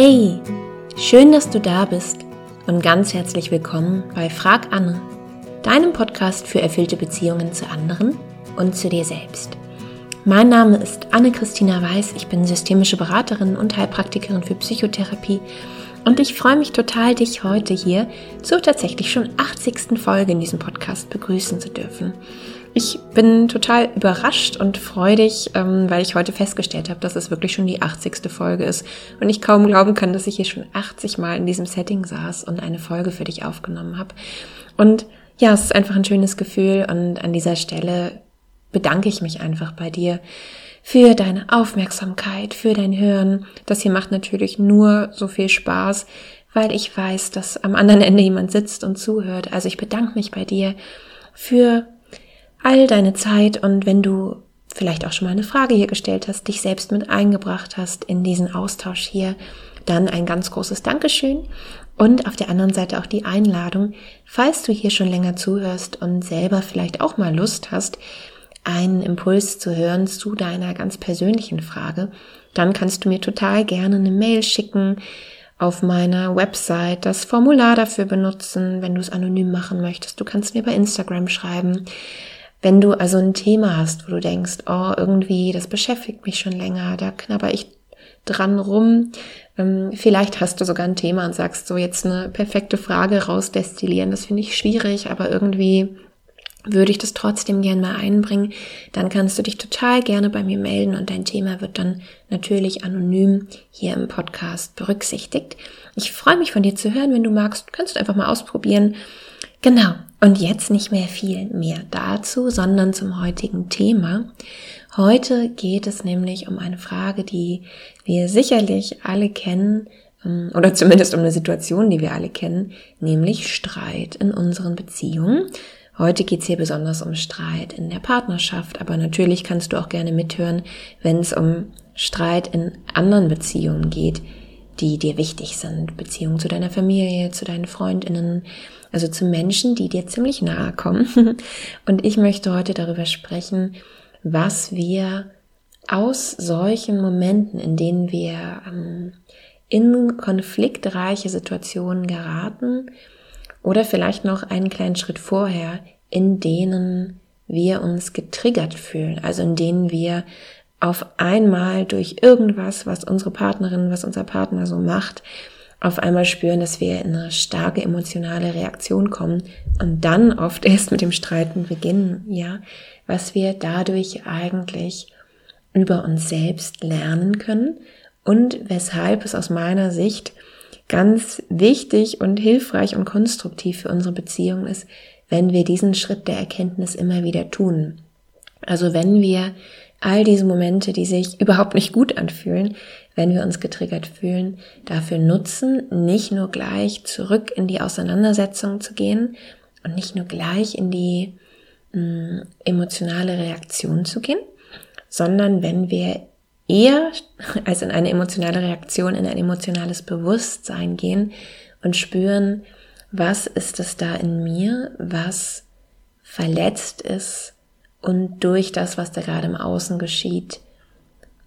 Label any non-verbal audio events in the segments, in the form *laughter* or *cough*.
Hey, schön, dass du da bist und ganz herzlich willkommen bei Frag Anne, deinem Podcast für erfüllte Beziehungen zu anderen und zu dir selbst. Mein Name ist Anne-Christina Weiß, ich bin systemische Beraterin und Heilpraktikerin für Psychotherapie und ich freue mich total, dich heute hier zur tatsächlich schon 80. Folge in diesem Podcast begrüßen zu dürfen. Ich bin total überrascht und freudig, ähm, weil ich heute festgestellt habe, dass es wirklich schon die 80. Folge ist und ich kaum glauben kann, dass ich hier schon 80 Mal in diesem Setting saß und eine Folge für dich aufgenommen habe. Und ja, es ist einfach ein schönes Gefühl und an dieser Stelle bedanke ich mich einfach bei dir für deine Aufmerksamkeit, für dein Hören. Das hier macht natürlich nur so viel Spaß, weil ich weiß, dass am anderen Ende jemand sitzt und zuhört. Also ich bedanke mich bei dir für all deine Zeit und wenn du vielleicht auch schon mal eine Frage hier gestellt hast, dich selbst mit eingebracht hast in diesen Austausch hier, dann ein ganz großes Dankeschön und auf der anderen Seite auch die Einladung, falls du hier schon länger zuhörst und selber vielleicht auch mal Lust hast, einen Impuls zu hören zu deiner ganz persönlichen Frage, dann kannst du mir total gerne eine Mail schicken, auf meiner Website das Formular dafür benutzen, wenn du es anonym machen möchtest. Du kannst mir bei Instagram schreiben. Wenn du also ein Thema hast, wo du denkst, oh, irgendwie, das beschäftigt mich schon länger, da knabber ich dran rum. Ähm, vielleicht hast du sogar ein Thema und sagst so jetzt eine perfekte Frage rausdestillieren. Das finde ich schwierig, aber irgendwie würde ich das trotzdem gern mal einbringen, dann kannst du dich total gerne bei mir melden und dein Thema wird dann natürlich anonym hier im Podcast berücksichtigt. Ich freue mich von dir zu hören, wenn du magst, kannst du einfach mal ausprobieren. Genau. Und jetzt nicht mehr viel mehr dazu, sondern zum heutigen Thema. Heute geht es nämlich um eine Frage, die wir sicherlich alle kennen, ähm, oder zumindest um eine Situation, die wir alle kennen, nämlich Streit in unseren Beziehungen. Heute geht's hier besonders um Streit in der Partnerschaft, aber natürlich kannst du auch gerne mithören, wenn es um Streit in anderen Beziehungen geht, die dir wichtig sind. Beziehungen zu deiner Familie, zu deinen Freundinnen, also zu Menschen, die dir ziemlich nahe kommen. *laughs* Und ich möchte heute darüber sprechen, was wir aus solchen Momenten, in denen wir ähm, in konfliktreiche Situationen geraten oder vielleicht noch einen kleinen Schritt vorher, in denen wir uns getriggert fühlen, also in denen wir auf einmal durch irgendwas, was unsere Partnerin, was unser Partner so macht, auf einmal spüren, dass wir in eine starke emotionale Reaktion kommen und dann oft *laughs* erst mit dem Streiten beginnen, ja, was wir dadurch eigentlich über uns selbst lernen können und weshalb es aus meiner Sicht ganz wichtig und hilfreich und konstruktiv für unsere Beziehung ist, wenn wir diesen Schritt der Erkenntnis immer wieder tun. Also wenn wir all diese Momente, die sich überhaupt nicht gut anfühlen, wenn wir uns getriggert fühlen, dafür nutzen, nicht nur gleich zurück in die Auseinandersetzung zu gehen und nicht nur gleich in die mh, mm, emotionale Reaktion zu gehen, sondern wenn wir eher *laughs* als in eine emotionale Reaktion in ein emotionales Bewusstsein gehen und spüren, was ist es da in mir, was verletzt ist und durch das, was da gerade im Außen geschieht,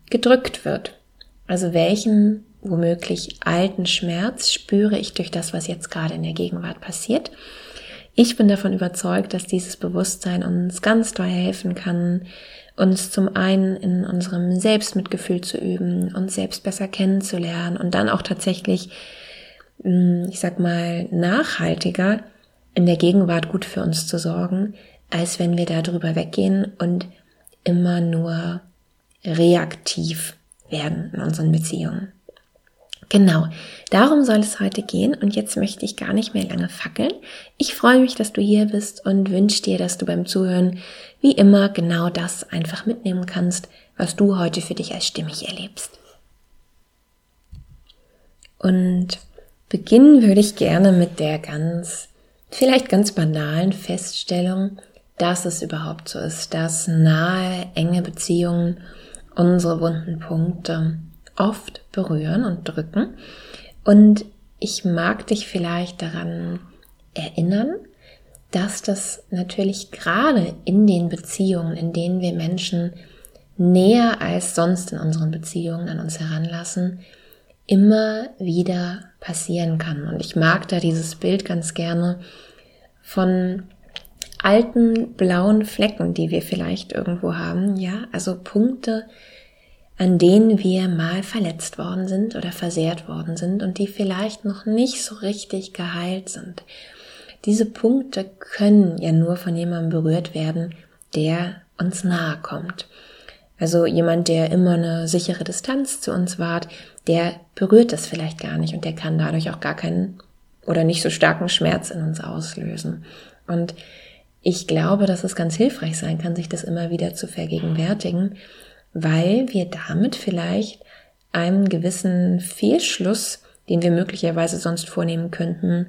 gedrückt wird. Also welchen womöglich alten Schmerz spüre ich durch das, was jetzt gerade in der Gegenwart passiert. Ich bin davon überzeugt, dass dieses Bewusstsein uns ganz doll helfen kann, uns zum einen in unserem Selbstmitgefühl zu üben, uns selbst besser kennenzulernen und dann auch tatsächlich, hm, ich sag mal, nachhaltiger in der Gegenwart gut für uns zu sorgen, als wenn wir da drüber weggehen und immer nur reaktiv werden in unseren Beziehungen. Genau, darum soll es heute gehen und jetzt möchte ich gar nicht mehr lange fackeln. Ich freue mich, dass du hier bist und wünsche dir, dass du beim Zuhören wie immer genau das einfach mitnehmen kannst, was du heute für dich als stimmig erlebst. Und beginnen würde ich gerne mit der ganz, vielleicht ganz banalen Feststellung, dass es überhaupt so ist, dass nahe, enge Beziehungen unsere wunden Punkte oft berühren und drücken. Und ich mag dich vielleicht daran erinnern, dass das natürlich gerade in den Beziehungen, in denen wir Menschen näher als sonst in unseren Beziehungen an uns heranlassen, immer wieder passieren kann. Und ich mag da dieses Bild ganz gerne von alten blauen Flecken, die wir vielleicht irgendwo haben, ja, also Punkte, an denen wir mal verletzt worden sind oder versehrt worden sind und die vielleicht noch nicht so richtig geheilt sind. Diese Punkte können ja nur von jemandem berührt werden, der uns nahe kommt. Also jemand, der immer eine sichere Distanz zu uns wahrt, der berührt das vielleicht gar nicht und der kann dadurch auch gar keinen oder nicht so starken Schmerz in uns auslösen. Und ich glaube, dass es ganz hilfreich sein kann, sich das immer wieder zu vergegenwärtigen, weil wir damit vielleicht einem gewissen Fehlschluss, den wir möglicherweise sonst vornehmen könnten,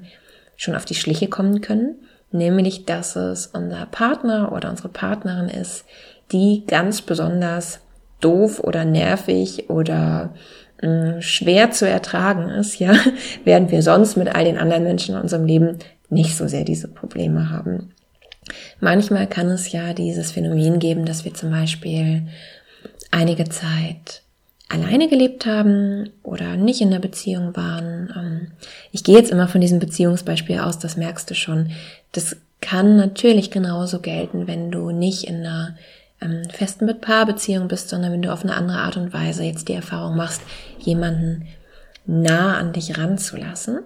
schon auf die Schliche kommen können, nämlich dass es unser Partner oder unsere Partnerin ist, die ganz besonders doof oder nervig oder mh, mm, schwer zu ertragen ist, ja, *laughs* während wir sonst mit all den anderen Menschen in unserem Leben nicht so sehr diese Probleme haben. Manchmal kann es ja dieses Phänomen geben, dass wir zum Beispiel einige Zeit alleine gelebt haben oder nicht in der Beziehung waren. Ähm, ich gehe jetzt immer von diesem Beziehungsbeispiel aus, das merkst du schon. Das kann natürlich genauso gelten, wenn du nicht in einer ähm, festen mit Paarbeziehung bist, sondern wenn du auf eine andere Art und Weise jetzt die Erfahrung machst, jemanden nah an dich ranzulassen.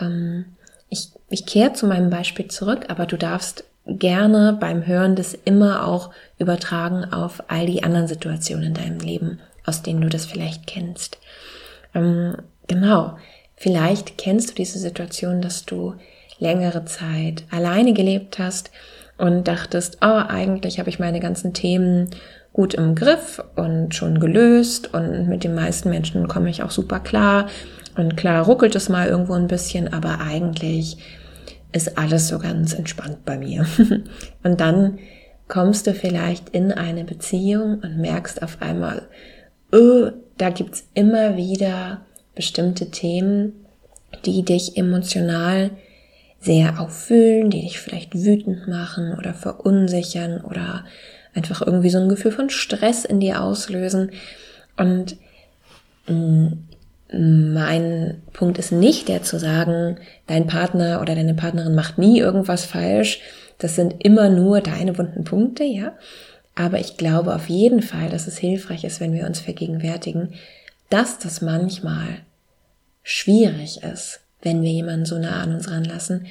Ähm, ich, ich kehre zu meinem Beispiel zurück, aber du darfst gerne beim Hören das immer auch übertragen auf all die anderen Situationen in deinem Leben, aus denen du das vielleicht kennst. Ähm, genau, vielleicht kennst du diese Situation, dass du längere Zeit alleine gelebt hast und dachtest, oh, eigentlich habe ich meine ganzen Themen gut im Griff und schon gelöst und mit den meisten Menschen komme ich auch super klar und klar ruckelt es mal irgendwo ein bisschen, aber eigentlich ist alles so ganz entspannt bei mir. *laughs* und dann kommst du vielleicht in eine Beziehung und merkst auf einmal, oh, da gibt's immer wieder bestimmte Themen, die dich emotional sehr auffühlen, die dich vielleicht wütend machen oder verunsichern oder einfach irgendwie so ein Gefühl von Stress in dir auslösen. Und mm, mein Punkt ist nicht der zu sagen, dein Partner oder deine Partnerin macht nie irgendwas falsch. Das sind immer nur deine wunden Punkte, ja. Aber ich glaube auf jeden Fall, dass es hilfreich ist, wenn wir uns vergegenwärtigen, dass das manchmal schwierig ist, wenn wir jemanden so nah an uns ranlassen,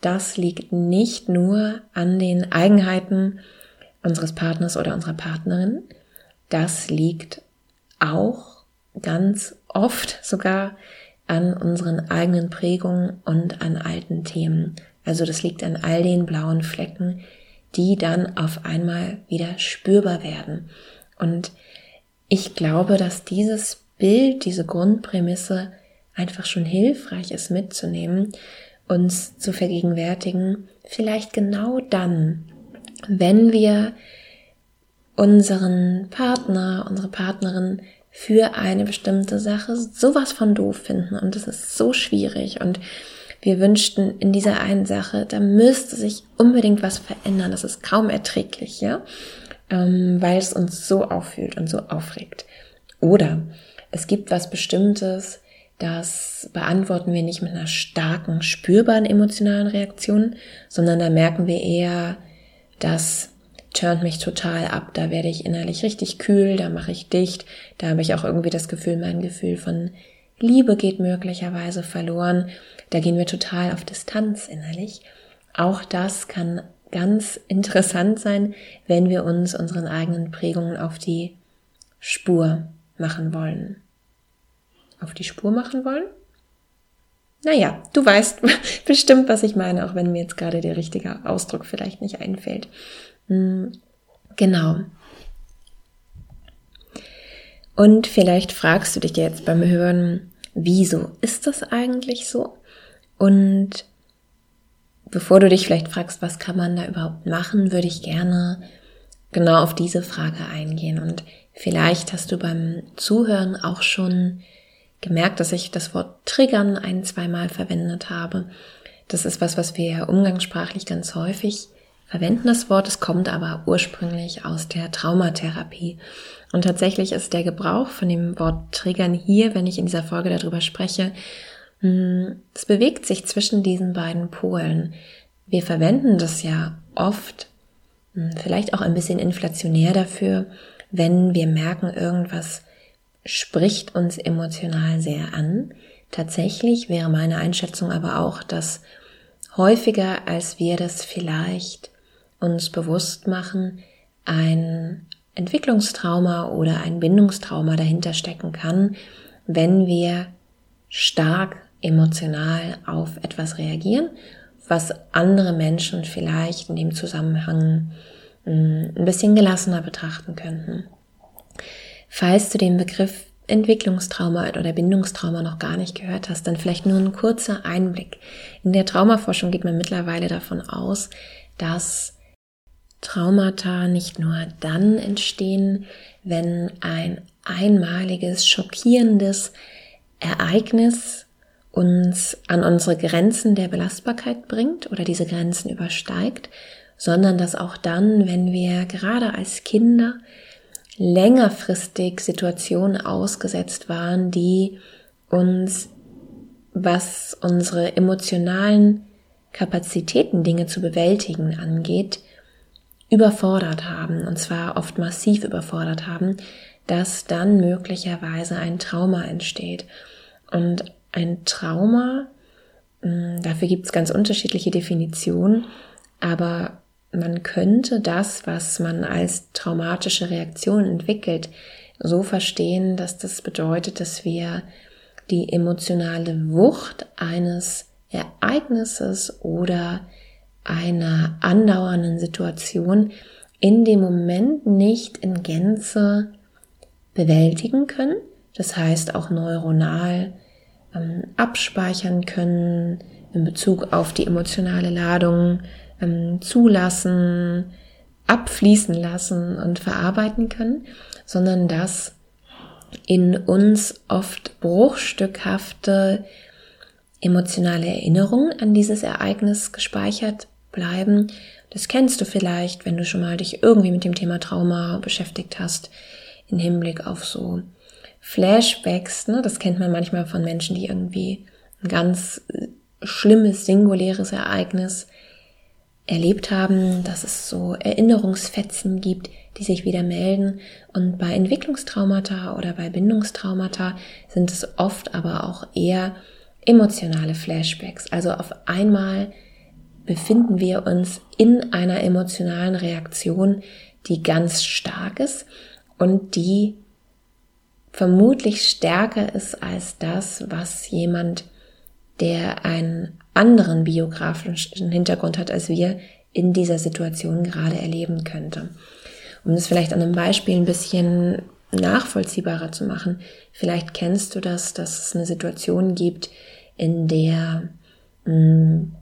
das liegt nicht nur an den Eigenheiten unseres Partners oder unserer Partnerin, das liegt auch ganz oft sogar an unseren eigenen Prägungen und an alten Themen. Also das liegt an all den blauen Flecken, die dann auf einmal wieder spürbar werden. Und ich glaube, dass dieses Bild, diese Grundprämisse einfach schon hilfreich ist mitzunehmen, uns zu vergegenwärtigen, vielleicht genau dann, wenn wir unseren Partner, unsere Partnerin für eine bestimmte Sache sowas von doof finden. Und es ist so schwierig. Und wir wünschten in dieser einen Sache, da müsste sich unbedingt was verändern, das ist kaum erträglich, ja, ähm, weil es uns so auffühlt und so aufregt. Oder es gibt was Bestimmtes, das beantworten wir nicht mit einer starken, spürbaren emotionalen Reaktion, sondern da merken wir eher, das turnt mich total ab, da werde ich innerlich richtig kühl, da mache ich dicht, da habe ich auch irgendwie das Gefühl, mein Gefühl von Liebe geht möglicherweise verloren, da gehen wir total auf Distanz innerlich. Auch das kann ganz interessant sein, wenn wir uns unseren eigenen Prägungen auf die Spur machen wollen auf die Spur machen wollen? Naja, du weißt *laughs* bestimmt, was ich meine, auch wenn mir jetzt gerade der richtige Ausdruck vielleicht nicht einfällt. Hm, genau. Und vielleicht fragst du dich jetzt beim Hören, wieso ist das eigentlich so? Und bevor du dich vielleicht fragst, was kann man da überhaupt machen, würde ich gerne genau auf diese Frage eingehen. Und vielleicht hast du beim Zuhören auch schon gemerkt, dass ich das Wort triggern ein, zweimal verwendet habe. Das ist was, was wir umgangssprachlich ganz häufig verwenden das Wort, es kommt aber ursprünglich aus der Traumatherapie. Und tatsächlich ist der Gebrauch von dem Wort Triggern hier, wenn ich in dieser Folge darüber spreche, hm, es bewegt sich zwischen diesen beiden Polen. Wir verwenden das ja oft, hm, vielleicht auch ein bisschen inflationär dafür, wenn wir merken, irgendwas spricht uns emotional sehr an. Tatsächlich wäre meine Einschätzung aber auch, dass häufiger als wir das vielleicht uns bewusst machen, ein Entwicklungstrauma oder ein Bindungstrauma dahinter stecken kann, wenn wir stark emotional auf etwas reagieren, was andere Menschen vielleicht in dem Zusammenhang hm, ein bisschen gelassener betrachten könnten. Falls du den Begriff Entwicklungstrauma oder Bindungstrauma noch gar nicht gehört hast, dann vielleicht nur ein kurzer Einblick. In der Traumaforschung geht man mittlerweile davon aus, dass Traumata nicht nur dann entstehen, wenn ein einmaliges, schockierendes Ereignis uns an unsere Grenzen der Belastbarkeit bringt oder diese Grenzen übersteigt, sondern dass auch dann, wenn wir gerade als Kinder längerfristig Situationen ausgesetzt waren, die uns, was unsere emotionalen Kapazitäten, Dinge zu bewältigen angeht, überfordert haben, und zwar oft massiv überfordert haben, dass dann möglicherweise ein Trauma entsteht. Und ein Trauma, hm, dafür gibt es ganz unterschiedliche Definitionen, aber man könnte das, was man als traumatische Reaktion entwickelt, so verstehen, dass das bedeutet, dass wir die emotionale Wucht eines Ereignisses oder einer andauernden Situation in dem Moment nicht in Gänze bewältigen können. Das heißt auch neuronal ähm, abspeichern können in Bezug auf die emotionale Ladung ähm, zulassen, abfließen lassen und verarbeiten können, sondern dass in uns oft bruchstückhafte emotionale Erinnerungen an dieses Ereignis gespeichert bleiben. Das kennst du vielleicht, wenn du schon mal dich irgendwie mit dem Thema Trauma beschäftigt hast, in Hinblick auf so Flashbacks. Ne? Das kennt man manchmal von Menschen, die irgendwie ein ganz äh, schlimmes, singuläres Ereignis erlebt haben, dass es so Erinnerungsfetzen gibt, die sich wieder melden. Und bei Entwicklungstraumata oder bei Bindungstraumata sind es oft aber auch eher emotionale Flashbacks. Also auf einmal befinden wir uns in einer emotionalen Reaktion, die ganz stark ist und die vermutlich stärker ist als das, was jemand, der einen anderen biografischen Hintergrund hat als wir, in dieser Situation gerade erleben könnte. Um es vielleicht an einem Beispiel ein bisschen nachvollziehbarer zu machen, vielleicht kennst du das, dass es eine Situation gibt, in der mh, hm,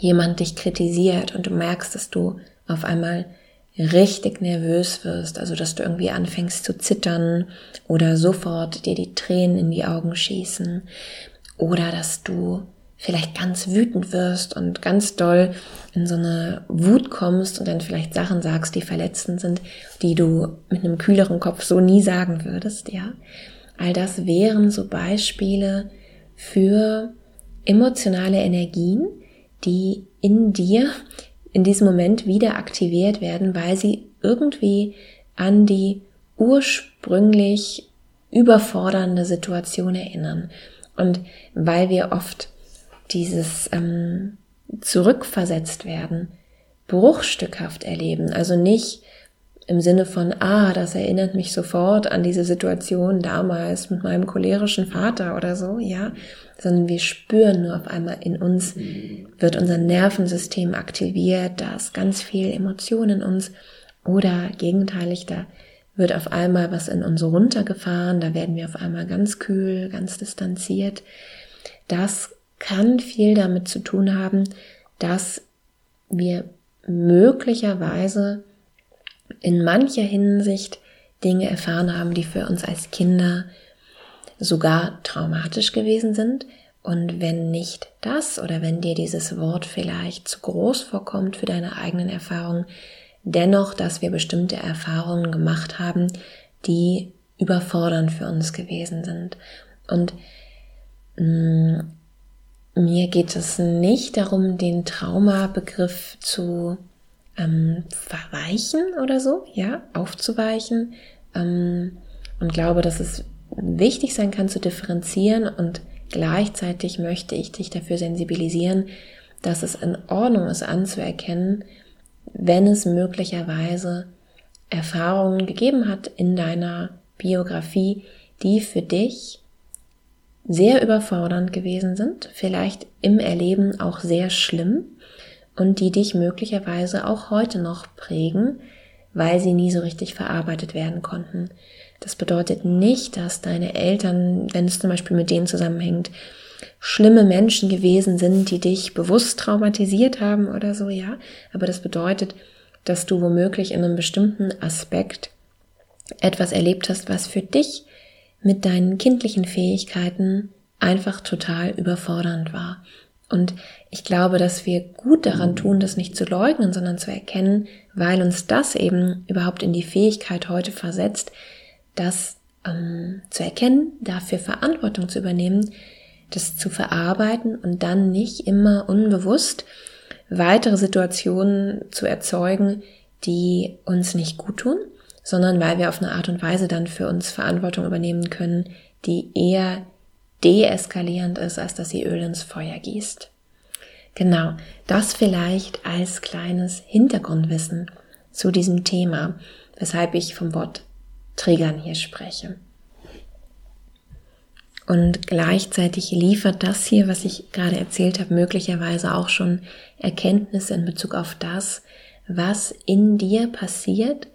jemand dich kritisiert und du merkst, dass du auf einmal richtig nervös wirst, also dass du irgendwie anfängst zu zittern oder sofort dir die Tränen in die Augen schießen oder dass du vielleicht ganz wütend wirst und ganz doll in so eine Wut kommst und dann vielleicht Sachen sagst, die verletzend sind, die du mit einem kühleren Kopf so nie sagen würdest, ja. All das wären so Beispiele für emotionale Energien, die in dir in diesem Moment wieder aktiviert werden, weil sie irgendwie an die ursprünglich überfordernde Situation erinnern. Und weil wir oft dieses ähm, zurückversetzt werden, bruchstückhaft erleben, also nicht im Sinne von, ah, das erinnert mich sofort an diese Situation damals mit meinem cholerischen Vater oder so, ja, sondern wir spüren nur auf einmal in uns, wird unser Nervensystem aktiviert, da ist ganz viel Emotion in uns oder gegenteilig, da wird auf einmal was in uns runtergefahren, da werden wir auf einmal ganz kühl, ganz distanziert. Das kann viel damit zu tun haben, dass wir möglicherweise in mancher Hinsicht Dinge erfahren haben, die für uns als Kinder sogar traumatisch gewesen sind Und wenn nicht das oder wenn dir dieses Wort vielleicht zu groß vorkommt für deine eigenen Erfahrungen, dennoch, dass wir bestimmte Erfahrungen gemacht haben, die überfordernd für uns gewesen sind. Und mh, mm, mir geht es nicht darum, den Traumabegriff zu ähm, verweichen oder so, ja, aufzuweichen. Ähm, und glaube, dass es wichtig sein kann zu differenzieren und Gleichzeitig möchte ich dich dafür sensibilisieren, dass es in Ordnung ist anzuerkennen, wenn es möglicherweise Erfahrungen gegeben hat in deiner Biografie, die für dich sehr überfordernd gewesen sind, vielleicht im Erleben auch sehr schlimm und die dich möglicherweise auch heute noch prägen, weil sie nie so richtig verarbeitet werden konnten. Das bedeutet nicht, dass deine Eltern, wenn es zum Beispiel mit denen zusammenhängt, schlimme Menschen gewesen sind, die dich bewusst traumatisiert haben oder so, ja. Aber das bedeutet, dass du womöglich in einem bestimmten Aspekt etwas erlebt hast, was für dich mit deinen kindlichen Fähigkeiten einfach total überfordernd war. Und ich glaube, dass wir gut daran tun, das nicht zu leugnen, sondern zu erkennen, weil uns das eben überhaupt in die Fähigkeit heute versetzt, das ähm, zu erkennen, dafür Verantwortung zu übernehmen, das zu verarbeiten und dann nicht immer unbewusst weitere Situationen zu erzeugen, die uns nicht gut tun, sondern weil wir auf eine Art und Weise dann für uns Verantwortung übernehmen können, die eher deeskalierend ist, als dass sie Öl ins Feuer gießt. Genau, das vielleicht als kleines Hintergrundwissen zu diesem Thema, weshalb ich vom Wort Triggern hier spreche. Und gleichzeitig liefert das hier, was ich gerade erzählt habe, möglicherweise auch schon Erkenntnisse in Bezug auf das, was in dir passiert,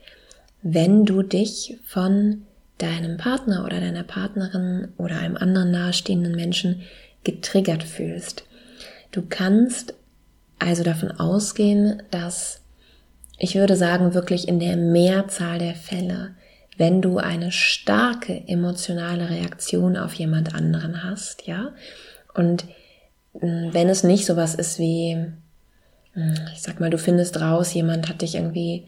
wenn du dich von deinem Partner oder deiner Partnerin oder einem anderen nahestehenden Menschen getriggert fühlst. Du kannst also davon ausgehen, dass ich würde sagen, wirklich in der Mehrzahl der Fälle wenn du eine starke emotionale Reaktion auf jemand anderen hast, ja. Und hm, wenn es nicht sowas ist wie, hm, ich sag mal, du findest raus, jemand hat dich irgendwie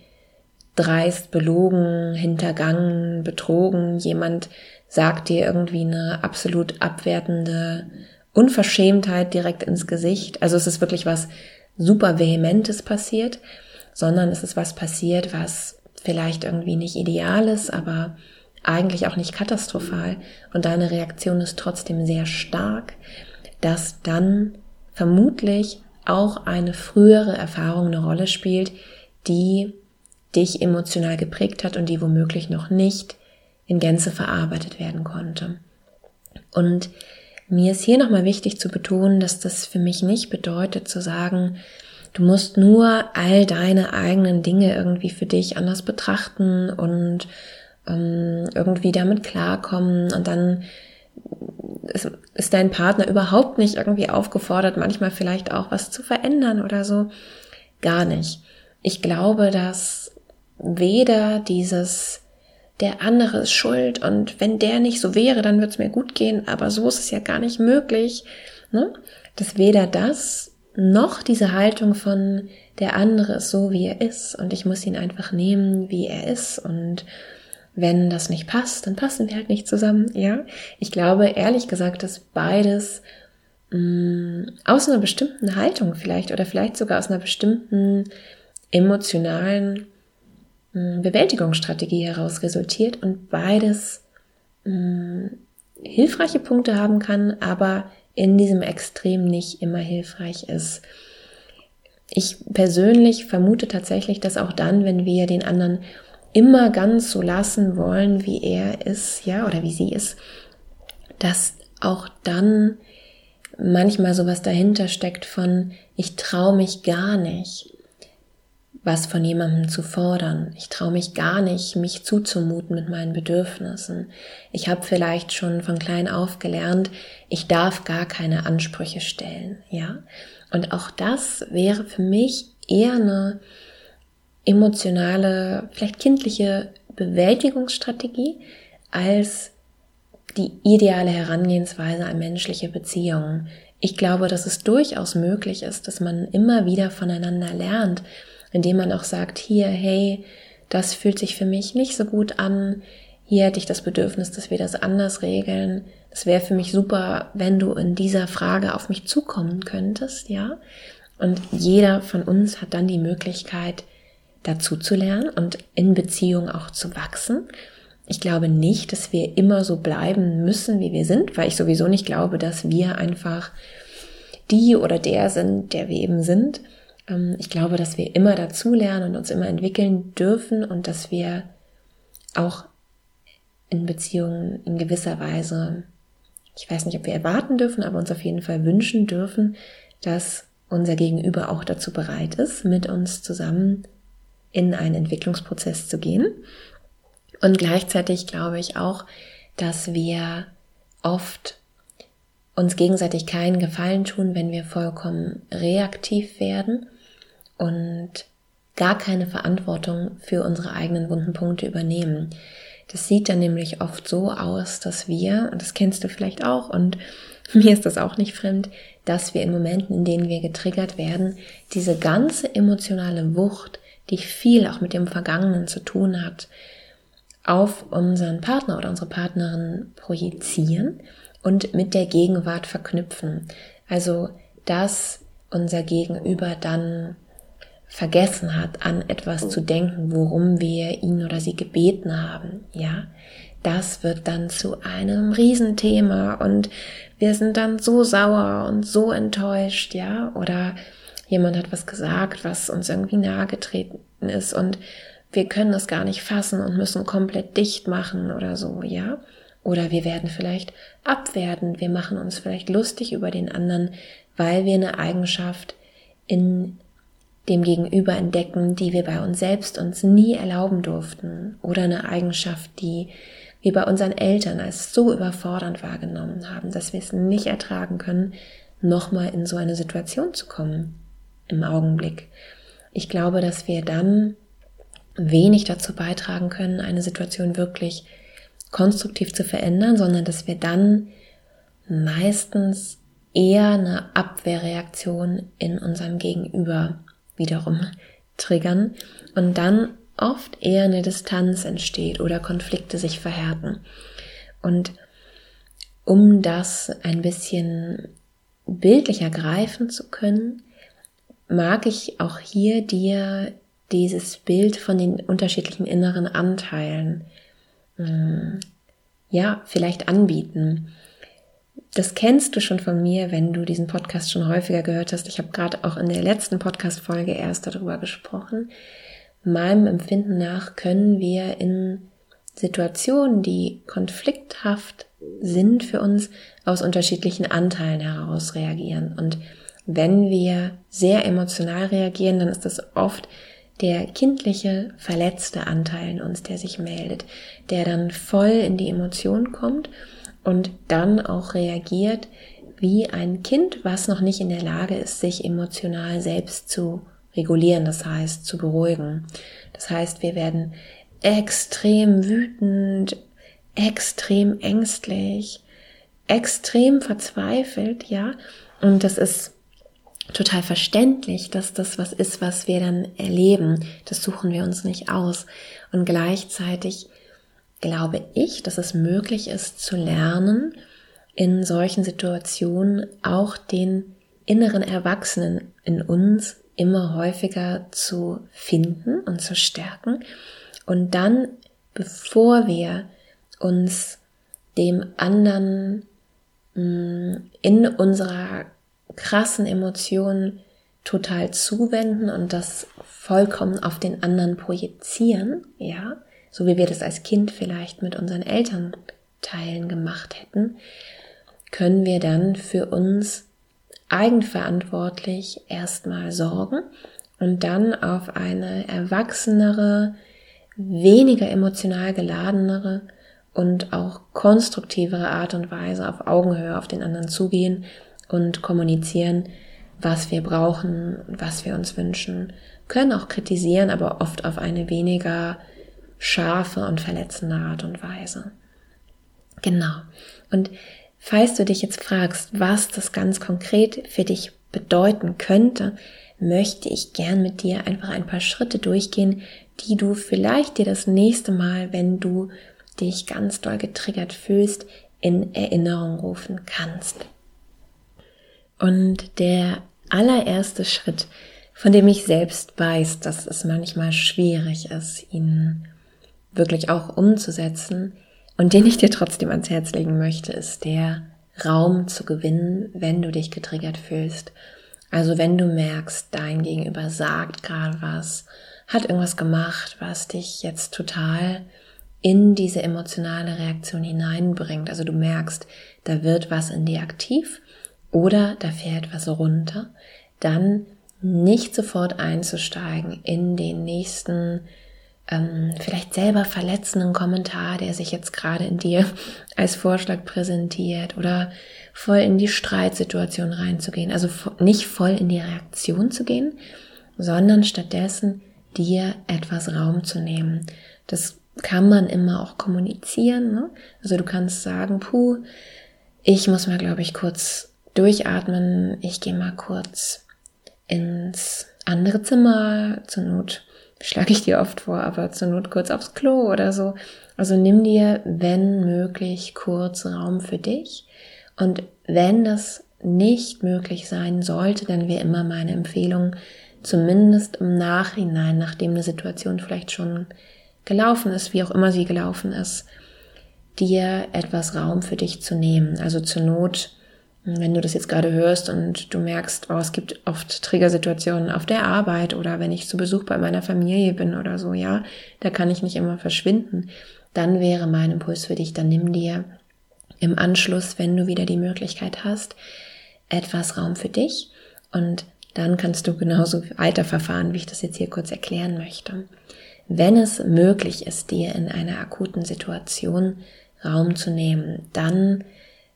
dreist belogen, hintergangen, betrogen, jemand sagt dir irgendwie eine absolut abwertende Unverschämtheit direkt ins Gesicht. Also es ist wirklich was super vehementes passiert, sondern es ist was passiert, was vielleicht irgendwie nicht ideal ist, aber eigentlich auch nicht katastrophal und deine Reaktion ist trotzdem sehr stark, dass dann vermutlich auch eine frühere Erfahrung eine Rolle spielt, die dich emotional geprägt hat und die womöglich noch nicht in Gänze verarbeitet werden konnte. Und mir ist hier nochmal wichtig zu betonen, dass das für mich nicht bedeutet zu sagen, Du musst nur all deine eigenen Dinge irgendwie für dich anders betrachten und ähm, irgendwie damit klarkommen und dann ist, ist dein Partner überhaupt nicht irgendwie aufgefordert, manchmal vielleicht auch was zu verändern oder so. Gar nicht. Ich glaube, dass weder dieses der andere ist schuld und wenn der nicht so wäre, dann wird es mir gut gehen, aber so ist es ja gar nicht möglich, ne? dass weder das noch diese Haltung von der andere ist so, wie er ist und ich muss ihn einfach nehmen, wie er ist und wenn das nicht passt, dann passen wir halt nicht zusammen, ja. Ich glaube, ehrlich gesagt, dass beides mh, mm, aus einer bestimmten Haltung vielleicht oder vielleicht sogar aus einer bestimmten emotionalen mh, mm, Bewältigungsstrategie heraus resultiert und beides mh, mm, hilfreiche Punkte haben kann, aber in diesem Extrem nicht immer hilfreich ist. Ich persönlich vermute tatsächlich, dass auch dann, wenn wir den anderen immer ganz so lassen wollen, wie er ist, ja, oder wie sie ist, dass auch dann manchmal sowas dahinter steckt von, ich traue mich gar nicht was von jemandem zu fordern. Ich traue mich gar nicht, mich zuzumuten mit meinen Bedürfnissen. Ich habe vielleicht schon von klein auf gelernt, ich darf gar keine Ansprüche stellen, ja? Und auch das wäre für mich eher eine emotionale, vielleicht kindliche Bewältigungsstrategie als die ideale Herangehensweise an menschliche Beziehungen. Ich glaube, dass es durchaus möglich ist, dass man immer wieder voneinander lernt, indem man auch sagt, hier, hey, das fühlt sich für mich nicht so gut an, hier hätte ich das Bedürfnis, dass wir das anders regeln. Es wäre für mich super, wenn du in dieser Frage auf mich zukommen könntest, ja. Und jeder von uns hat dann die Möglichkeit, dazu zu lernen und in Beziehung auch zu wachsen. Ich glaube nicht, dass wir immer so bleiben müssen, wie wir sind, weil ich sowieso nicht glaube, dass wir einfach die oder der sind, der wir eben sind. Ähm, ich glaube, dass wir immer dazulernen und uns immer entwickeln dürfen und dass wir auch in Beziehungen in gewisser Weise, ich weiß nicht, ob wir erwarten dürfen, aber uns auf jeden Fall wünschen dürfen, dass unser Gegenüber auch dazu bereit ist, mit uns zusammen in einen Entwicklungsprozess zu gehen. Und gleichzeitig glaube ich auch, dass wir oft uns gegenseitig keinen Gefallen tun, wenn wir vollkommen reaktiv werden und gar keine Verantwortung für unsere eigenen wunden Punkte übernehmen. Das sieht dann nämlich oft so aus, dass wir, und das kennst du vielleicht auch, und *laughs* mir ist das auch nicht fremd, dass wir in Momenten, in denen wir getriggert werden, diese ganze emotionale Wucht, die viel auch mit dem Vergangenen zu tun hat, auf unseren Partner oder unsere Partnerin projizieren und mit der Gegenwart verknüpfen. Also, dass unser Gegenüber dann vergessen hat, an etwas zu denken, worum wir ihn oder sie gebeten haben, ja, das wird dann zu einem Riesenthema und wir sind dann so sauer und so enttäuscht, ja, oder jemand hat was gesagt, was uns irgendwie nahegetreten ist und wir können es gar nicht fassen und müssen komplett dicht machen oder so, ja. Oder wir werden vielleicht abwertend, wir machen uns vielleicht lustig über den anderen, weil wir eine Eigenschaft in dem Gegenüber entdecken, die wir bei uns selbst uns nie erlauben durften oder eine Eigenschaft, die wir bei unseren Eltern als so überfordernd wahrgenommen haben, dass wir es nicht ertragen können, nochmal in so eine Situation zu kommen im Augenblick. Ich glaube, dass wir dann wenig dazu beitragen können, eine Situation wirklich konstruktiv zu verändern, sondern dass wir dann meistens eher eine Abwehrreaktion in unserem Gegenüber wiederum triggern und dann oft eher eine Distanz entsteht oder Konflikte sich verhärten. Und um das ein bisschen bildlicher greifen zu können, mag ich auch hier dir dieses Bild von den unterschiedlichen inneren Anteilen hm, ja vielleicht anbieten das kennst du schon von mir, wenn du diesen Podcast schon häufiger gehört hast. Ich habe gerade auch in der letzten Podcast-Folge erst darüber gesprochen. Meinem Empfinden nach können wir in Situationen, die konflikthaft sind für uns, aus unterschiedlichen Anteilen heraus reagieren. Und wenn wir sehr emotional reagieren, dann ist das oft der kindliche, verletzte Anteil in uns, der sich meldet, der dann voll in die Emotion kommt und dann auch reagiert wie ein Kind, was noch nicht in der Lage ist, sich emotional selbst zu regulieren, das heißt zu beruhigen. Das heißt, wir werden extrem wütend, extrem ängstlich, extrem verzweifelt, ja, und das ist total verständlich, dass das was ist, was wir dann erleben. Das suchen wir uns nicht aus. Und gleichzeitig glaube ich, dass es möglich ist zu lernen, in solchen Situationen auch den inneren Erwachsenen in uns immer häufiger zu finden und zu stärken. Und dann, bevor wir uns dem anderen mm, in unserer krassen Emotion total zuwenden und das vollkommen auf den anderen projizieren, ja, so wie wir das als Kind vielleicht mit unseren Elternteilen gemacht hätten, können wir dann für uns eigenverantwortlich erstmal sorgen und dann auf eine erwachsenere, weniger emotional geladenere und auch konstruktivere Art und Weise auf Augenhöhe auf den anderen zugehen und kommunizieren, was wir brauchen, was wir uns wünschen, können auch kritisieren, aber oft auf eine weniger scharfe und verletzende Art und Weise. Genau. Und falls du dich jetzt fragst, was das ganz konkret für dich bedeuten könnte, möchte ich gern mit dir einfach ein paar Schritte durchgehen, die du vielleicht dir das nächste Mal, wenn du dich ganz doll getriggert fühlst, in Erinnerung rufen kannst. Und der allererste Schritt, von dem ich selbst weiß, dass es manchmal schwierig ist, ihn wirklich auch umzusetzen und den ich dir trotzdem ans Herz legen möchte, ist der Raum zu gewinnen, wenn du dich getriggert fühlst. Also wenn du merkst, dein Gegenüber sagt gerade was, hat irgendwas gemacht, was dich jetzt total in diese emotionale Reaktion hineinbringt. Also du merkst, da wird was in dir aktiv oder da fährt was runter, dann nicht sofort einzusteigen in den nächsten ähm, vielleicht selber verletzenden Kommentar, der sich jetzt gerade in dir *laughs* als Vorschlag präsentiert oder voll in die Streitsituation reinzugehen. Also nicht voll in die Reaktion zu gehen, sondern stattdessen dir etwas Raum zu nehmen. Das kann man immer auch kommunizieren. Ne? Also du kannst sagen, puh, ich muss mal, glaube ich, kurz durchatmen. Ich gehe mal kurz ins andere Zimmer. Zur Not schlage ich dir oft vor, aber zur Not kurz aufs Klo oder so. Also nimm dir, wenn möglich, kurz Raum für dich. Und wenn das nicht möglich sein sollte, dann wäre immer meine Empfehlung, zumindest im Nachhinein, nachdem eine Situation vielleicht schon gelaufen ist, wie auch immer sie gelaufen ist, dir etwas Raum für dich zu nehmen. Also zur Not, wenn du das jetzt gerade hörst und du merkst, oh, es gibt oft Triggersituationen auf der Arbeit oder wenn ich zu Besuch bei meiner Familie bin oder so, ja, da kann ich nicht immer verschwinden. Dann wäre mein Impuls für dich, dann nimm dir im Anschluss, wenn du wieder die Möglichkeit hast, etwas Raum für dich und dann kannst du genauso weiterverfahren, wie ich das jetzt hier kurz erklären möchte. Wenn es möglich ist, dir in einer akuten Situation Raum zu nehmen, dann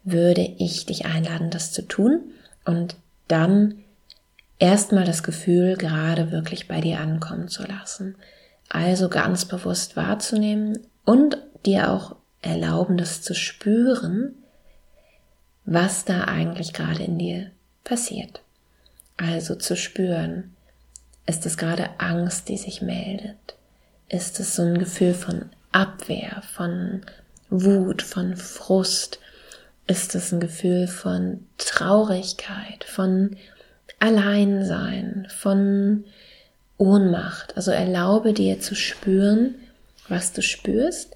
würde ich dich einladen, das zu tun und dann erstmal das Gefühl gerade wirklich bei dir ankommen zu lassen. Also ganz bewusst wahrzunehmen und dir auch erlauben, das zu spüren, was da eigentlich gerade in dir passiert. Also zu spüren, ist es gerade Angst, die sich meldet? ist es so ein Gefühl von Abwehr, von Wut, von Frust? Ist es ein Gefühl von Traurigkeit, von Alleinsein, von Ohnmacht? Also erlaube dir zu spüren, was du spürst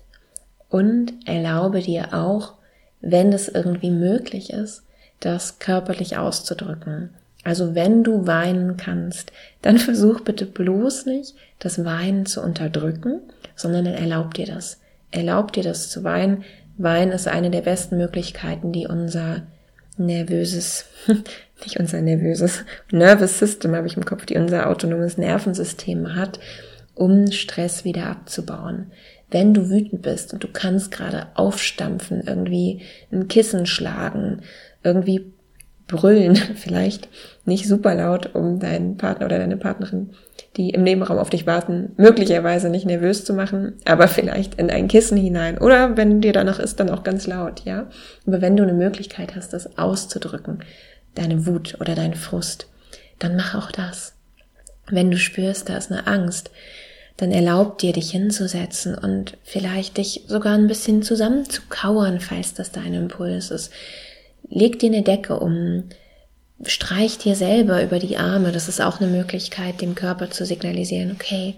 und erlaube dir auch, wenn es irgendwie möglich ist, das körperlich auszudrücken. Also wenn du weinen kannst, dann *laughs* versuch bitte bloß nicht, das Weinen zu unterdrücken, sondern erlaub dir das. Erlaub dir das zu weinen. Weinen ist eine der besten Möglichkeiten, die unser nervöses, *laughs* nicht unser nervöses, Nervous System habe ich im Kopf, die unser autonomes Nervensystem hat, um Stress wieder abzubauen. Wenn du wütend bist und du kannst gerade aufstampfen, irgendwie ein Kissen schlagen, irgendwie brüllen, *laughs* vielleicht nicht super laut, um deinen Partner oder deine Partnerin, die im Nebenraum auf dich warten, möglicherweise nicht nervös zu machen, aber vielleicht in ein Kissen hinein oder wenn dir danach ist, dann auch ganz laut, ja. Aber wenn du eine Möglichkeit hast, das auszudrücken, deine Wut oder deinen Frust, dann mach auch das. Wenn du spürst, da ist eine Angst, dann erlaub dir, dich hinzusetzen und vielleicht dich sogar ein bisschen zusammenzukauern, falls das dein Impuls ist leg dir eine Decke um, streich dir selber über die Arme. Das ist auch eine Möglichkeit, dem Körper zu signalisieren, okay,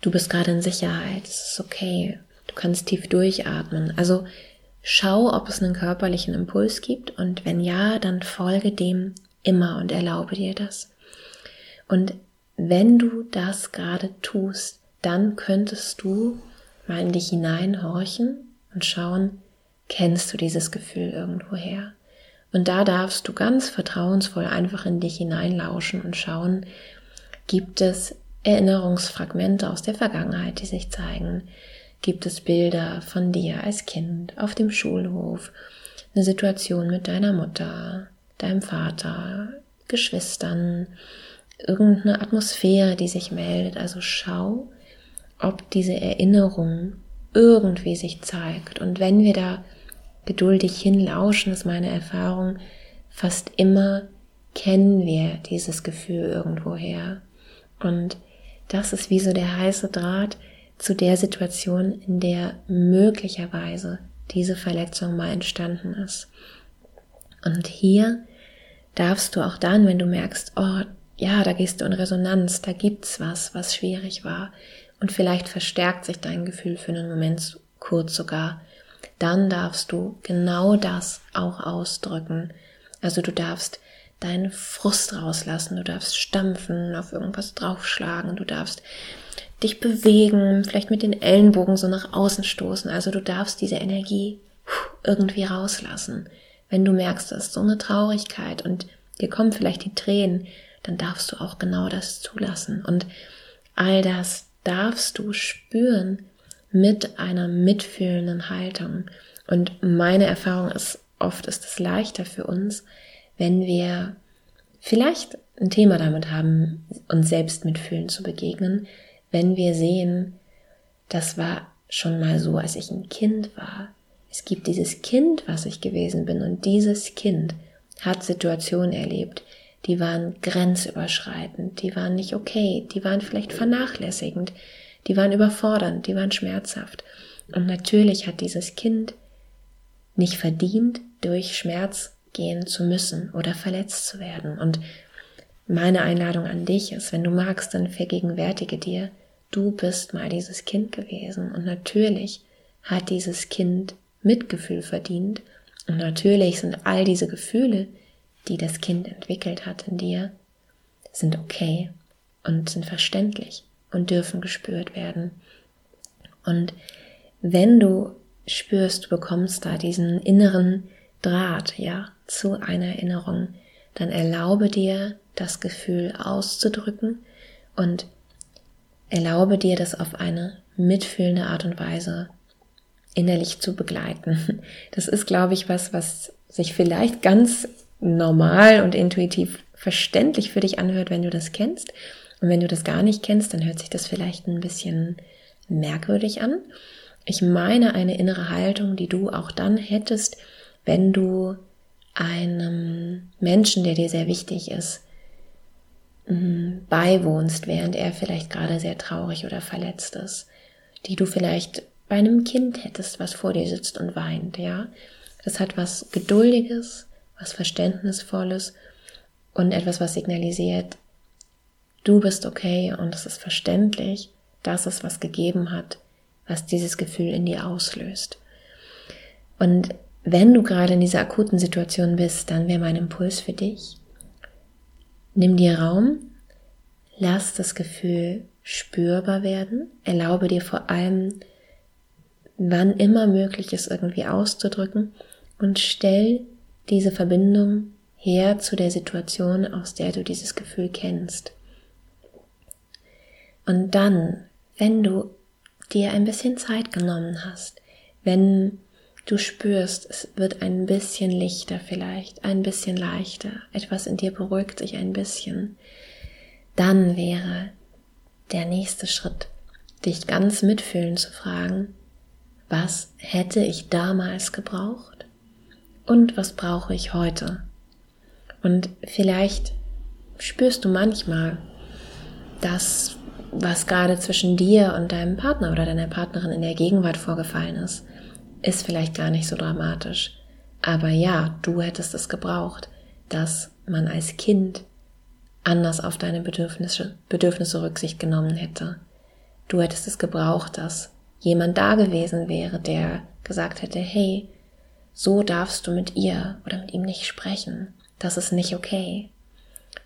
du bist gerade in Sicherheit, es ist okay, du kannst tief durchatmen. Also schau, ob es einen körperlichen Impuls gibt und wenn ja, dann folge dem immer und erlaube dir das. Und wenn du das gerade tust, dann könntest du mal in dich hineinhorchen und schauen, kennst du dieses Gefühl irgendwoher? Und da darfst du ganz vertrauensvoll einfach in dich hineinlauschen und schauen, gibt es Erinnerungsfragmente aus der Vergangenheit, die sich zeigen? Gibt es Bilder von dir als Kind auf dem Schulhof? Eine Situation mit deiner Mutter, deinem Vater, Geschwistern, irgendeine Atmosphäre, die sich meldet. Also schau, ob diese Erinnerung irgendwie sich zeigt. Und wenn wir da geduldig hinlauschen, ist meine Erfahrung, fast immer kennen wir dieses Gefühl irgendwoher. Und das ist wie so der heiße Draht zu der Situation, in der möglicherweise diese Verletzung mal entstanden ist. Und hier darfst du auch dann, wenn du merkst, oh, ja, da gehst du in Resonanz, da gibt's was, was schwierig war, und vielleicht verstärkt sich dein Gefühl für einen Moment kurz sogar, dann darfst du genau das auch ausdrücken. Also du darfst deinen Frust rauslassen, du darfst stampfen, auf irgendwas draufschlagen, du darfst dich bewegen, vielleicht mit den Ellenbogen so nach außen stoßen. Also du darfst diese Energie irgendwie rauslassen. Wenn du merkst, das ist so eine Traurigkeit und dir kommen vielleicht die Tränen, dann darfst du auch genau das zulassen. Und all das darfst du spüren mit einer mitfühlenden Haltung. Und meine Erfahrung ist, oft ist es leichter für uns, wenn wir vielleicht ein Thema damit haben, uns selbst mitfühlen zu begegnen, wenn wir sehen, das war schon mal so, als ich ein Kind war. Es gibt dieses Kind, was ich gewesen bin, und dieses Kind hat Situationen erlebt, die waren grenzüberschreitend, die waren nicht okay, die waren vielleicht vernachlässigend, die waren überfordernd, die waren schmerzhaft. Und natürlich hat dieses Kind nicht verdient, durch Schmerz gehen zu müssen oder verletzt zu werden. Und meine Einladung an dich ist, wenn du magst, dann vergegenwärtige dir, du bist mal dieses Kind gewesen. Und natürlich hat dieses Kind Mitgefühl verdient. Und natürlich sind all diese Gefühle, die das Kind entwickelt hat in dir, sind okay und sind verständlich und dürfen gespürt werden. Und wenn du spürst, du bekommst da diesen inneren Draht, ja, zu einer Erinnerung, dann erlaube dir, das Gefühl auszudrücken und erlaube dir, das auf eine mitfühlende Art und Weise innerlich zu begleiten. *laughs* Das ist, glaube ich, was, was sich vielleicht ganz normal und intuitiv verständlich für dich anhört, wenn du das kennst. Und wenn du das gar nicht kennst, dann hört sich das vielleicht ein bisschen merkwürdig an. Ich meine eine innere Haltung, die du auch dann hättest, wenn du einem Menschen, der dir sehr wichtig ist, mm, beiwohnst, während er vielleicht gerade sehr traurig oder verletzt ist, die du vielleicht bei einem Kind hättest, was vor dir sitzt und weint, ja. Das hat was Geduldiges, was Verständnisvolles und etwas, was signalisiert, du bist okay und es ist verständlich, dass es was gegeben hat, was dieses Gefühl in dir auslöst. Und wenn du gerade in dieser akuten Situation bist, dann wäre mein Impuls für dich, nimm dir Raum, lass das Gefühl spürbar werden, erlaube dir vor allem, wann immer möglich ist, irgendwie auszudrücken und stell diese Verbindung her zu der Situation, aus der du dieses Gefühl kennst. Und dann, wenn du dir ein bisschen Zeit genommen hast, wenn du spürst, es wird ein bisschen lichter vielleicht, ein bisschen leichter, etwas in dir beruhigt sich ein bisschen, dann wäre der nächste Schritt, dich ganz mitfühlen zu fragen, was hätte ich damals gebraucht und was brauche ich heute? Und vielleicht spürst du manchmal, dass was gerade zwischen dir und deinem Partner oder deiner Partnerin in der Gegenwart vorgefallen ist, ist vielleicht gar nicht so dramatisch. Aber ja, du hättest es gebraucht, dass man als Kind anders auf deine Bedürfnisse, Bedürfnisse Rücksicht genommen hätte. Du hättest es gebraucht, dass jemand da gewesen wäre, der gesagt hätte, hey, so darfst du mit ihr oder mit ihm nicht sprechen. Das ist nicht okay.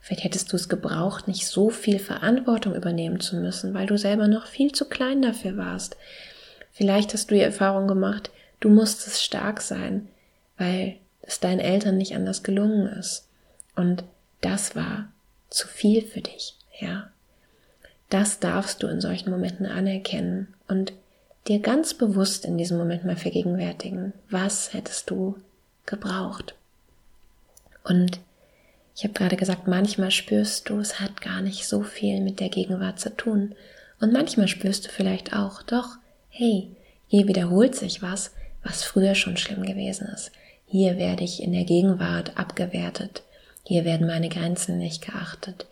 Vielleicht hättest du es gebraucht, nicht so viel Verantwortung übernehmen zu müssen, weil du selber noch viel zu klein dafür warst. Vielleicht hast du die Erfahrung gemacht, du musstest stark sein, weil es deinen Eltern nicht anders gelungen ist. Und das war zu viel für dich, ja. Das darfst du in solchen Momenten anerkennen und dir ganz bewusst in diesem Moment mal vergegenwärtigen. Was hättest du gebraucht? Und ich habe gerade gesagt, manchmal spürst du, es hat gar nicht so viel mit der Gegenwart zu tun. Und manchmal spürst du vielleicht auch, doch, hey, hier wiederholt sich was, was früher schon schlimm gewesen ist. Hier werde ich in der Gegenwart abgewertet. Hier werden meine Grenzen nicht geachtet.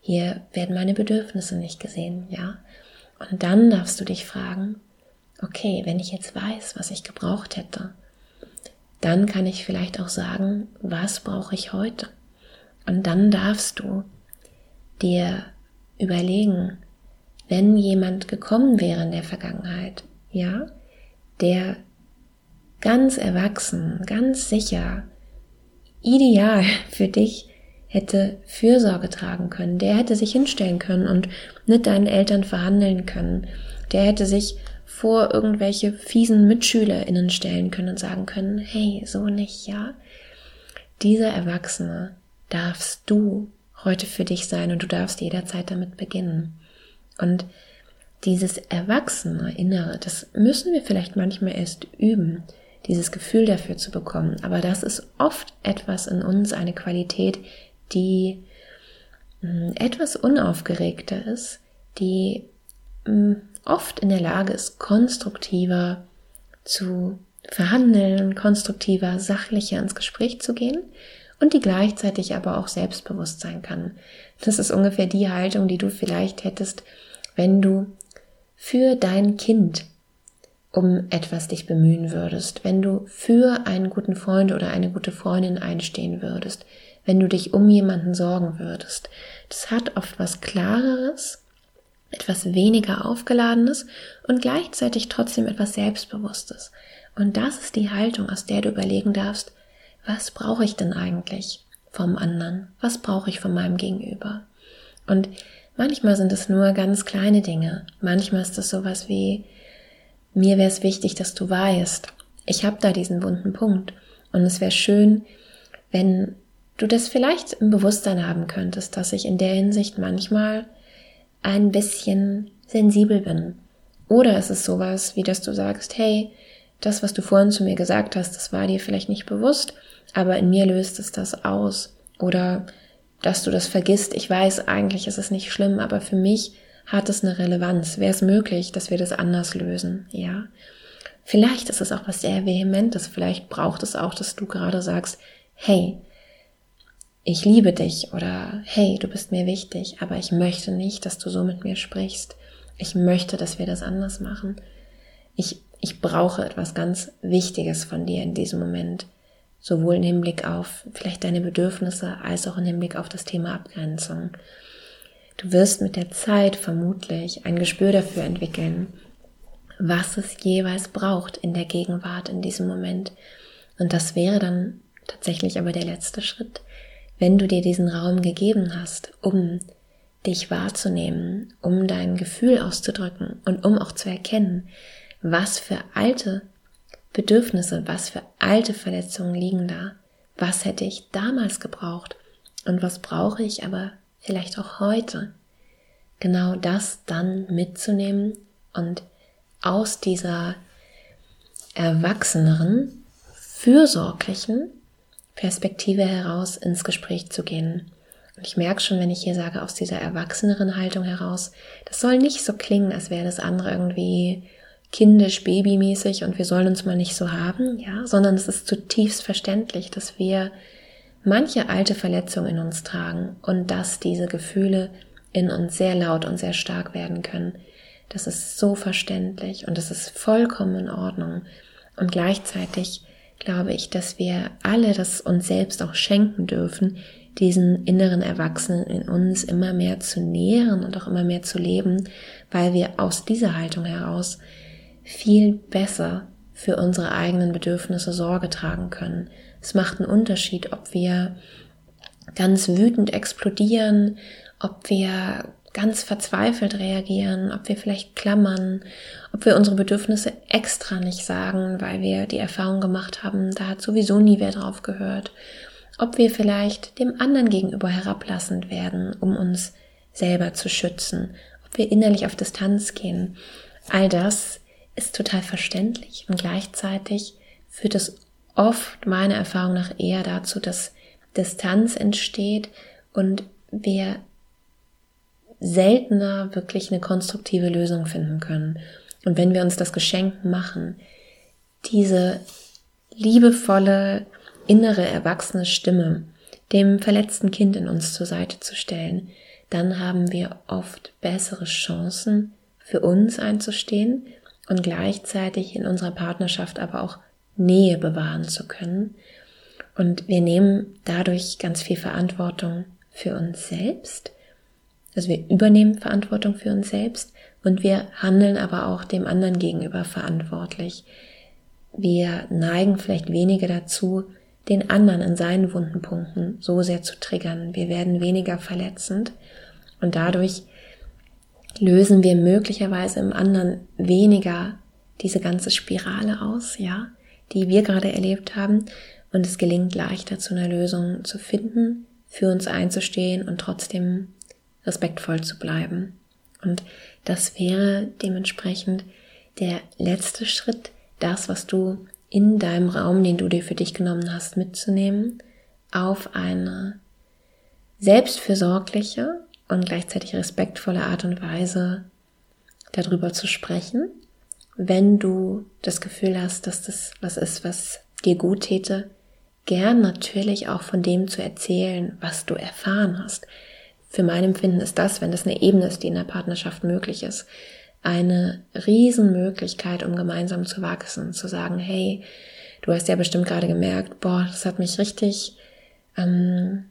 Hier werden meine Bedürfnisse nicht gesehen, ja? Und dann darfst du dich fragen, okay, wenn ich jetzt weiß, was ich gebraucht hätte, dann kann ich vielleicht auch sagen, was brauche ich heute? Und dann darfst du dir überlegen, wenn jemand gekommen wäre in der Vergangenheit, ja, der ganz erwachsen, ganz sicher, ideal *laughs* für dich hätte Fürsorge tragen können, der hätte sich hinstellen können und mit deinen Eltern verhandeln können, der hätte sich vor irgendwelche fiesen MitschülerInnen stellen können und sagen können, hey, so nicht, ja. Dieser Erwachsene darfst du heute für dich sein und du darfst jederzeit damit beginnen. Und dieses erwachsene Innere, das müssen wir vielleicht manchmal erst üben, dieses Gefühl dafür zu bekommen. Aber das ist oft etwas in uns, eine Qualität, die hm, etwas unaufgeregter ist, die hm, oft in der Lage ist, konstruktiver zu verhandeln, konstruktiver, sachlicher ins Gespräch zu gehen und die gleichzeitig aber auch selbstbewusst sein kann. Das ist ungefähr die Haltung, die du vielleicht hättest, wenn du für dein Kind um etwas dich bemühen würdest, wenn du für einen guten Freund oder eine gute Freundin einstehen würdest, wenn du dich um jemanden sorgen würdest. Das hat oft was Klareres, etwas weniger Aufgeladenes und gleichzeitig trotzdem etwas Selbstbewusstes. Und das ist die Haltung, aus der du überlegen darfst, was brauche ich denn eigentlich vom anderen? Was brauche ich von meinem Gegenüber? Und manchmal sind es nur ganz kleine Dinge. Manchmal ist es sowas wie, mir wäre es wichtig, dass du weißt, ich habe da diesen wunden Punkt. Und es wäre schön, wenn du das vielleicht im Bewusstsein haben könntest, dass ich in der Hinsicht manchmal ein bisschen sensibel bin. Oder ist es sowas, wie dass du sagst, hey, das, was du vorhin zu mir gesagt hast, das war dir vielleicht nicht bewusst, aber in mir löst es das aus. Oder dass du das vergisst. Ich weiß, eigentlich ist es nicht schlimm, aber für mich hat es eine Relevanz. Wäre es möglich, dass wir das anders lösen? Ja. Vielleicht ist es auch was sehr Vehementes. Vielleicht braucht es auch, dass du gerade sagst, hey, ich liebe dich oder hey, du bist mir wichtig, aber ich möchte nicht, dass du so mit mir sprichst. Ich möchte, dass wir das anders machen. Ich, ich brauche etwas ganz Wichtiges von dir in diesem Moment. Sowohl im Hinblick auf vielleicht deine Bedürfnisse als auch im Hinblick auf das Thema Abgrenzung. Du wirst mit der Zeit vermutlich ein Gespür dafür entwickeln, was es jeweils braucht in der Gegenwart in diesem Moment. Und das wäre dann tatsächlich aber der letzte Schritt, wenn du dir diesen Raum gegeben hast, um dich wahrzunehmen, um dein Gefühl auszudrücken und um auch zu erkennen, was für alte Bedürfnisse, was für alte Verletzungen liegen da, was hätte ich damals gebraucht? Und was brauche ich aber vielleicht auch heute, genau das dann mitzunehmen und aus dieser erwachseneren, fürsorglichen Perspektive heraus ins Gespräch zu gehen. Und ich merke schon, wenn ich hier sage, aus dieser erwachseneren Haltung heraus, das soll nicht so klingen, als wäre das andere irgendwie kindisch, babymäßig und wir sollen uns mal nicht so haben, ja, sondern es ist zutiefst verständlich, dass wir manche alte Verletzungen in uns tragen und dass diese Gefühle in uns sehr laut und sehr stark werden können. Das ist so verständlich und das ist vollkommen in Ordnung. Und gleichzeitig glaube ich, dass wir alle das uns selbst auch schenken dürfen, diesen inneren Erwachsenen in uns immer mehr zu nähren und auch immer mehr zu leben, weil wir aus dieser Haltung heraus viel besser für unsere eigenen Bedürfnisse Sorge tragen können. Es macht einen Unterschied, ob wir ganz wütend explodieren, ob wir ganz verzweifelt reagieren, ob wir vielleicht klammern, ob wir unsere Bedürfnisse extra nicht sagen, weil wir die Erfahrung gemacht haben, da hat sowieso nie wer drauf gehört, ob wir vielleicht dem anderen gegenüber herablassend werden, um uns selber zu schützen, ob wir innerlich auf Distanz gehen. All das ist total verständlich und gleichzeitig führt es oft meiner Erfahrung nach eher dazu, dass Distanz entsteht und wir seltener wirklich eine konstruktive Lösung finden können. Und wenn wir uns das Geschenk machen, diese liebevolle, innere, erwachsene Stimme dem verletzten Kind in uns zur Seite zu stellen, dann haben wir oft bessere Chancen, für uns einzustehen und gleichzeitig in unserer Partnerschaft aber auch Nähe bewahren zu können. Und wir nehmen dadurch ganz viel Verantwortung für uns selbst. Also wir übernehmen Verantwortung für uns selbst und wir handeln aber auch dem anderen gegenüber verantwortlich. Wir neigen vielleicht weniger dazu, den anderen in seinen wunden Punkten so sehr zu triggern. Wir werden weniger verletzend und dadurch lösen wir möglicherweise im anderen weniger diese ganze Spirale aus, ja, die wir gerade erlebt haben. Und es gelingt leichter zu einer Lösung zu finden, für uns einzustehen und trotzdem respektvoll zu bleiben. Und das wäre dementsprechend der letzte Schritt, das, was du in deinem Raum, den du dir für dich genommen hast, mitzunehmen, auf eine selbstfürsorgliche und gleichzeitig respektvolle Art und Weise darüber zu sprechen. Wenn du das Gefühl hast, dass das was ist, was dir gut täte, gern natürlich auch von dem zu erzählen, was du erfahren hast. Für mein Empfinden ist das, wenn das eine Ebene ist, die in der Partnerschaft möglich ist, eine Riesenmöglichkeit, um gemeinsam zu wachsen, zu sagen, hey, du hast ja bestimmt gerade gemerkt, boah, das hat mich richtig ähm,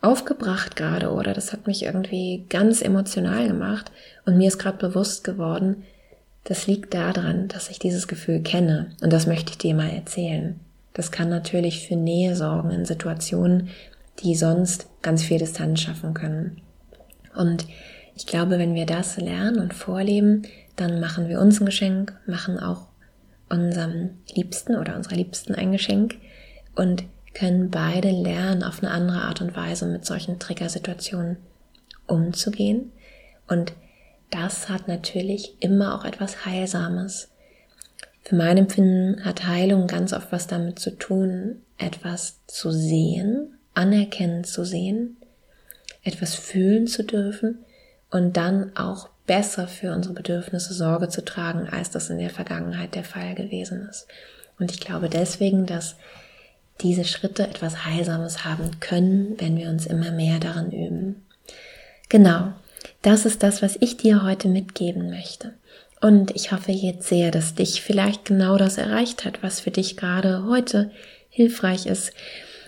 aufgebracht gerade oder das hat mich irgendwie ganz emotional gemacht und mir ist gerade bewusst geworden, das liegt daran, dass ich dieses Gefühl kenne und das möchte ich dir mal erzählen. Das kann natürlich für Nähe sorgen in Situationen, die sonst ganz viel Distanz schaffen können. Und ich glaube, wenn wir das lernen und vorleben, dann machen wir uns ein Geschenk, machen auch unserem Liebsten oder unserer Liebsten ein Geschenk und können beide lernen, auf eine andere Art und Weise mit solchen Triggersituationen umzugehen. Und das hat natürlich immer auch etwas Heilsames. Für mein Empfinden hat Heilung ganz oft was damit zu tun, etwas zu sehen, anerkennen zu sehen, etwas fühlen zu dürfen und dann auch besser für unsere Bedürfnisse Sorge zu tragen, als das in der Vergangenheit der Fall gewesen ist. Und ich glaube deswegen, dass diese Schritte etwas Heilsames haben können, wenn wir uns immer mehr daran üben. Genau, das ist das, was ich dir heute mitgeben möchte. Und ich hoffe jetzt sehr, dass dich vielleicht genau das erreicht hat, was für dich gerade heute hilfreich ist.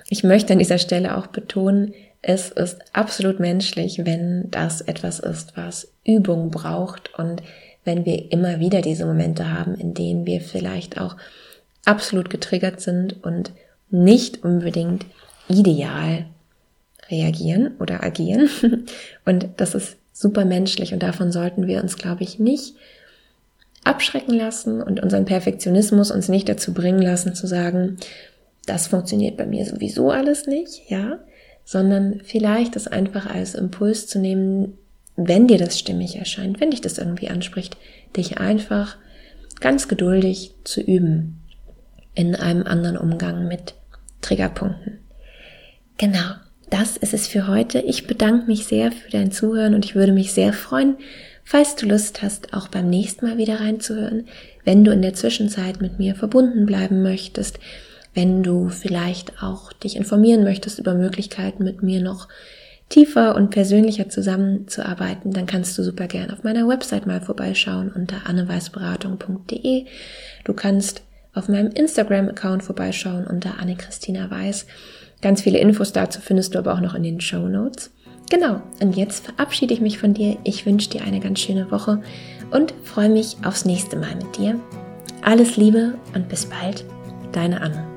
Ich möchte an dieser Stelle auch betonen, es ist absolut menschlich, wenn das etwas ist, was Übung braucht und wenn wir immer wieder diese Momente haben, in denen wir vielleicht auch absolut getriggert sind und nicht unbedingt ideal reagieren oder agieren. *laughs* Und das ist super menschlich und davon sollten wir uns, glaube ich, nicht abschrecken lassen und unseren Perfektionismus uns nicht dazu bringen lassen zu sagen, das funktioniert bei mir sowieso alles nicht, ja, sondern vielleicht das einfach als Impuls zu nehmen, wenn dir das stimmig erscheint, wenn dich das irgendwie anspricht, dich einfach ganz geduldig zu üben in einem anderen Umgang mit Triggerpunkten. Genau, das ist es für heute. Ich bedanke mich sehr für dein Zuhören und ich würde mich sehr freuen, falls du Lust hast, auch beim nächsten Mal wieder reinzuhören, wenn du in der Zwischenzeit mit mir verbunden bleiben möchtest, wenn du vielleicht auch dich informieren möchtest über Möglichkeiten, mit mir noch tiefer und persönlicher zusammenzuarbeiten, dann kannst du super gern auf meiner Website mal vorbeischauen unter anneweißberatung.de. Du kannst auf meinem Instagram-Account vorbeischauen unter Anne-Christina Weiß. Ganz viele Infos dazu findest du aber auch noch in den Show Notes. Genau, und jetzt verabschiede ich mich von dir. Ich wünsche dir eine ganz schöne Woche und freue mich aufs nächste Mal mit dir. Alles Liebe und bis bald, deine Anne.